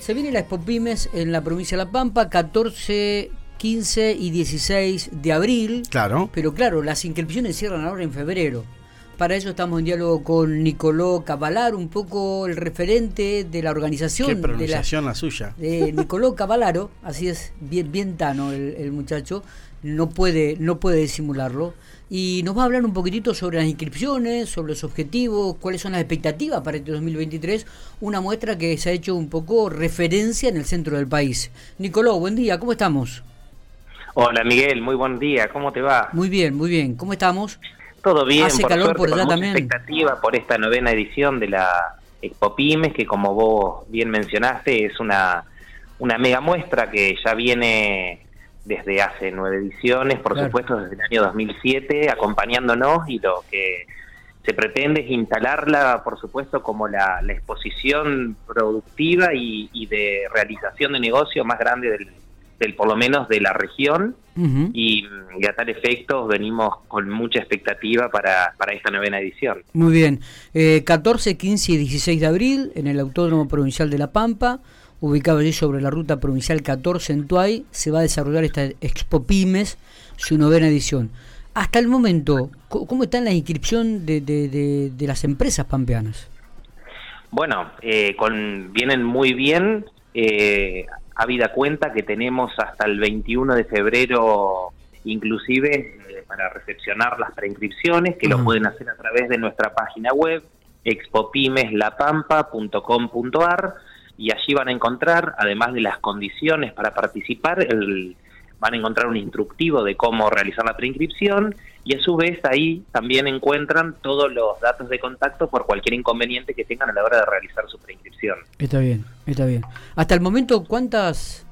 Se viene la Expo Pymes en la provincia de La Pampa, 14, 15 y 16 de abril. Claro. Pero claro, las inscripciones cierran ahora en febrero. Para ello estamos en diálogo con Nicoló Cavalar, un poco el referente de la organización. Qué pronunciación la, suya. De Nicoló Cavalaro, así es, bien, bien tano el, el, muchacho, no puede, no puede disimularlo. Y nos va a hablar un poquitito sobre las inscripciones, sobre los objetivos, cuáles son las expectativas para este 2023, una muestra que se ha hecho un poco referencia en el centro del país. Nicoló, buen día, ¿cómo estamos? Hola Miguel, muy buen día, ¿cómo te va? Muy bien, muy bien, ¿cómo estamos? Todo bien, Hace por calor suerte, por allá con mucha también. expectativa por esta novena edición de la Expo Pymes, que como vos bien mencionaste, es una, una mega muestra que ya viene desde hace nueve ediciones, por Claro. supuesto desde el año 2007, acompañándonos y lo que se pretende es instalarla, por supuesto, como la, la exposición productiva y, y de realización de negocio más grande del, del por lo menos de la región Y, y a tal efecto venimos con mucha expectativa para, para esta novena edición. Muy bien. Eh, 14, 15 y 16 de abril en el Autódromo Provincial de La Pampa, ubicado allí sobre la ruta provincial 14 en Tuay, se va a desarrollar esta Expo Pymes, su novena edición. Hasta el momento, ¿cómo está la inscripción de, de- de- de las empresas pampeanas? Bueno, eh, con, vienen muy bien, eh, habida cuenta que tenemos hasta el 21 de febrero inclusive eh, para recepcionar las preinscripciones, que Ajá. lo pueden hacer a través de nuestra página web, expopimeslapampa.com.ar, y allí van a encontrar, además de las condiciones para participar, el, van a encontrar un instructivo de cómo realizar la preinscripción y a su vez ahí también encuentran todos los datos de contacto por cualquier inconveniente que tengan a la hora de realizar su preinscripción. Está bien, está bien. Hasta el momento, ¿cuántas,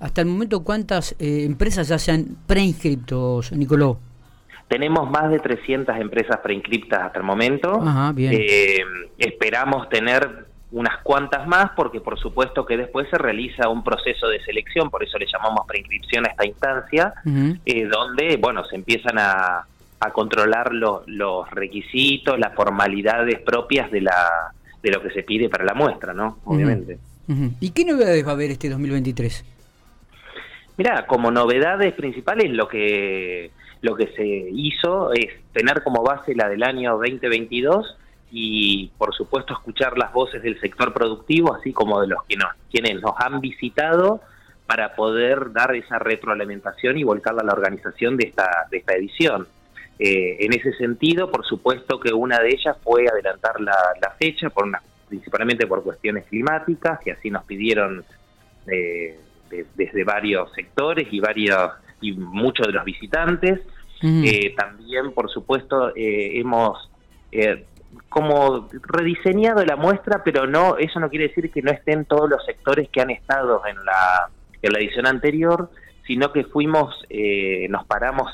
hasta el momento, cuántas eh, empresas ya se han preinscriptos, Nicoló? Tenemos más de 300 empresas preinscriptas hasta el momento. Ajá, bien. Eh, esperamos tener unas cuantas más porque por supuesto que después se realiza un proceso de selección, por eso le llamamos preinscripción a esta instancia, eh, donde bueno se empiezan a, a controlar lo- los requisitos, las formalidades propias de la de lo que se pide para la muestra, ¿no? Obviamente. ¿Y qué novedades va a haber este 2023? Mira, como novedades principales lo que lo que se hizo es tener como base la del año 2022 y por supuesto escuchar las voces del sector productivo, así como de los que nos quienes nos han visitado para poder dar esa retroalimentación y volcarla a la organización de esta de esta edición. Eh, en ese sentido, por supuesto que una de ellas fue adelantar la, la fecha, por una, principalmente por cuestiones climáticas, que así nos pidieron eh, de- desde varios sectores y varios y muchos de los visitantes. Eh, también, por supuesto, eh, hemos eh, como rediseñado la muestra, pero no eso no quiere decir que no estén todos los sectores que han estado en la, en la edición anterior, sino que fuimos, eh, nos paramos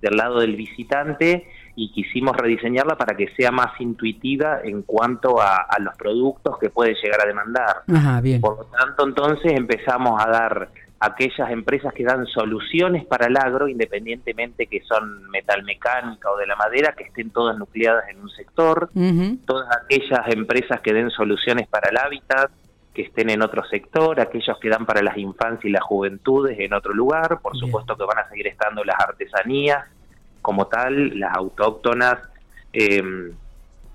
del lado del visitante y quisimos rediseñarla para que sea más intuitiva en cuanto a, a los productos que puede llegar a demandar. Ajá, bien. Por lo tanto, entonces empezamos a dar aquellas empresas que dan soluciones para el agro, independientemente que son metalmecánica o de la madera, que estén todas nucleadas en un sector, todas aquellas empresas que den soluciones para el hábitat, que estén en otro sector, aquellos que dan para las infancias y las juventudes en otro lugar, por Bien. supuesto que van a seguir estando las artesanías como tal, las autóctonas eh,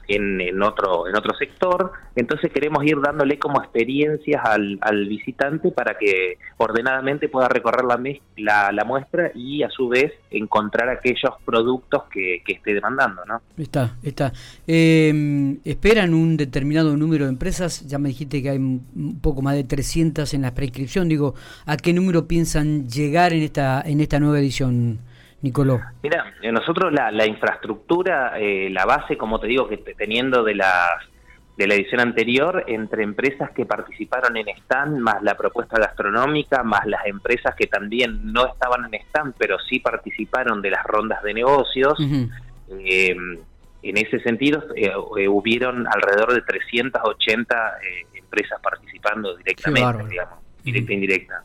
en, en otro en otro sector, entonces queremos ir dándole como experiencias al, al visitante para que ordenadamente pueda recorrer la, la, la muestra y a su vez encontrar aquellos productos que, que esté demandando, ¿no? Está, está. Eh, ¿Esperan un determinado número de empresas? Ya me dijiste que hay un poco más de 300 en la prescripción. Digo, ¿a qué número piensan llegar en esta en esta nueva edición, Nicoló? Mira, eh, nosotros la, la infraestructura, eh, la base, como te digo, que te- teniendo de la, de la edición anterior, entre empresas que participaron en stand, más la propuesta gastronómica, más las empresas que también no estaban en stand, pero sí participaron de las rondas de negocios, eh, en ese sentido, eh, eh, hubieron alrededor de 380 eh, empresas participando directamente, digamos, directa e indirecta.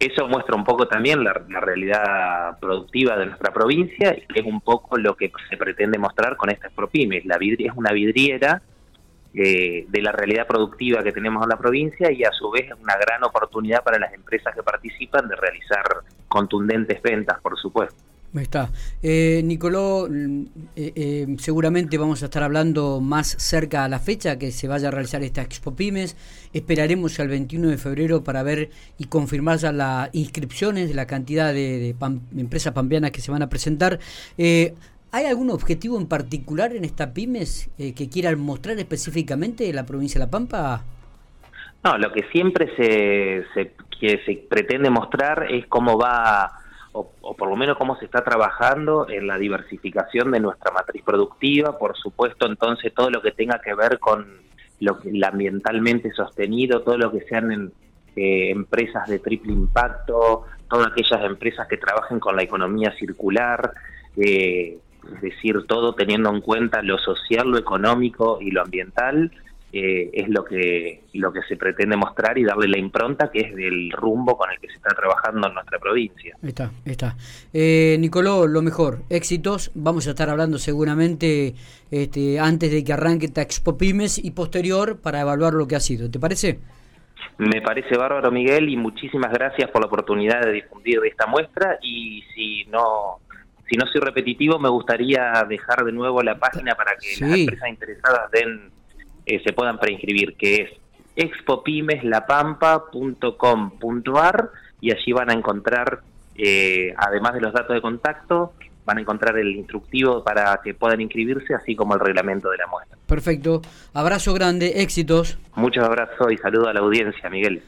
Eso muestra un poco también la, la realidad productiva de nuestra provincia y es un poco lo que se pretende mostrar con estas ProPymes. La vidri- es una vidriera eh, de la realidad productiva que tenemos en la provincia y a su vez una gran oportunidad para las empresas que participan de realizar contundentes ventas, por supuesto. Está. Eh, Nicoló, eh, eh, seguramente vamos a estar hablando más cerca a la fecha que se vaya a realizar esta Expo Pymes. Esperaremos al 21 de febrero para ver y confirmar ya las inscripciones de la cantidad de, empresas pampeanas que se van a presentar. Eh, ¿Hay algún objetivo en particular en esta Pymes que quieran mostrar específicamente la provincia de La Pampa? No, lo que siempre se, se, que se pretende mostrar es cómo va o, por lo menos cómo se está trabajando en la diversificación de nuestra matriz productiva, por supuesto entonces todo lo que tenga que ver con lo que ambientalmente sostenido, todo lo que sean en, eh, empresas de triple impacto, todas aquellas empresas que trabajen con la economía circular, eh, es decir, todo teniendo en cuenta lo social, lo económico y lo ambiental, eh, es lo que, lo que se pretende mostrar y darle la impronta que es del rumbo con el que se está trabajando en nuestra provincia. Está, está. Eh, Nicoló, lo mejor, éxitos. Vamos a estar hablando seguramente este, antes de que arranque Pymes y posterior para evaluar lo que ha sido. ¿Te parece? Me parece bárbaro, Miguel, y muchísimas gracias por la oportunidad de difundir esta muestra. Y si no si no soy repetitivo, me gustaría dejar de nuevo la página para que las empresas interesadas den eh, se puedan preinscribir, que es expopymeslapampa.com.ar y allí van a encontrar, eh, además de los datos de contacto, van a encontrar el instructivo para que puedan inscribirse, así como el reglamento de la muestra. Perfecto. Abrazo grande, éxitos. Muchos abrazos y saludo a la audiencia, Miguel.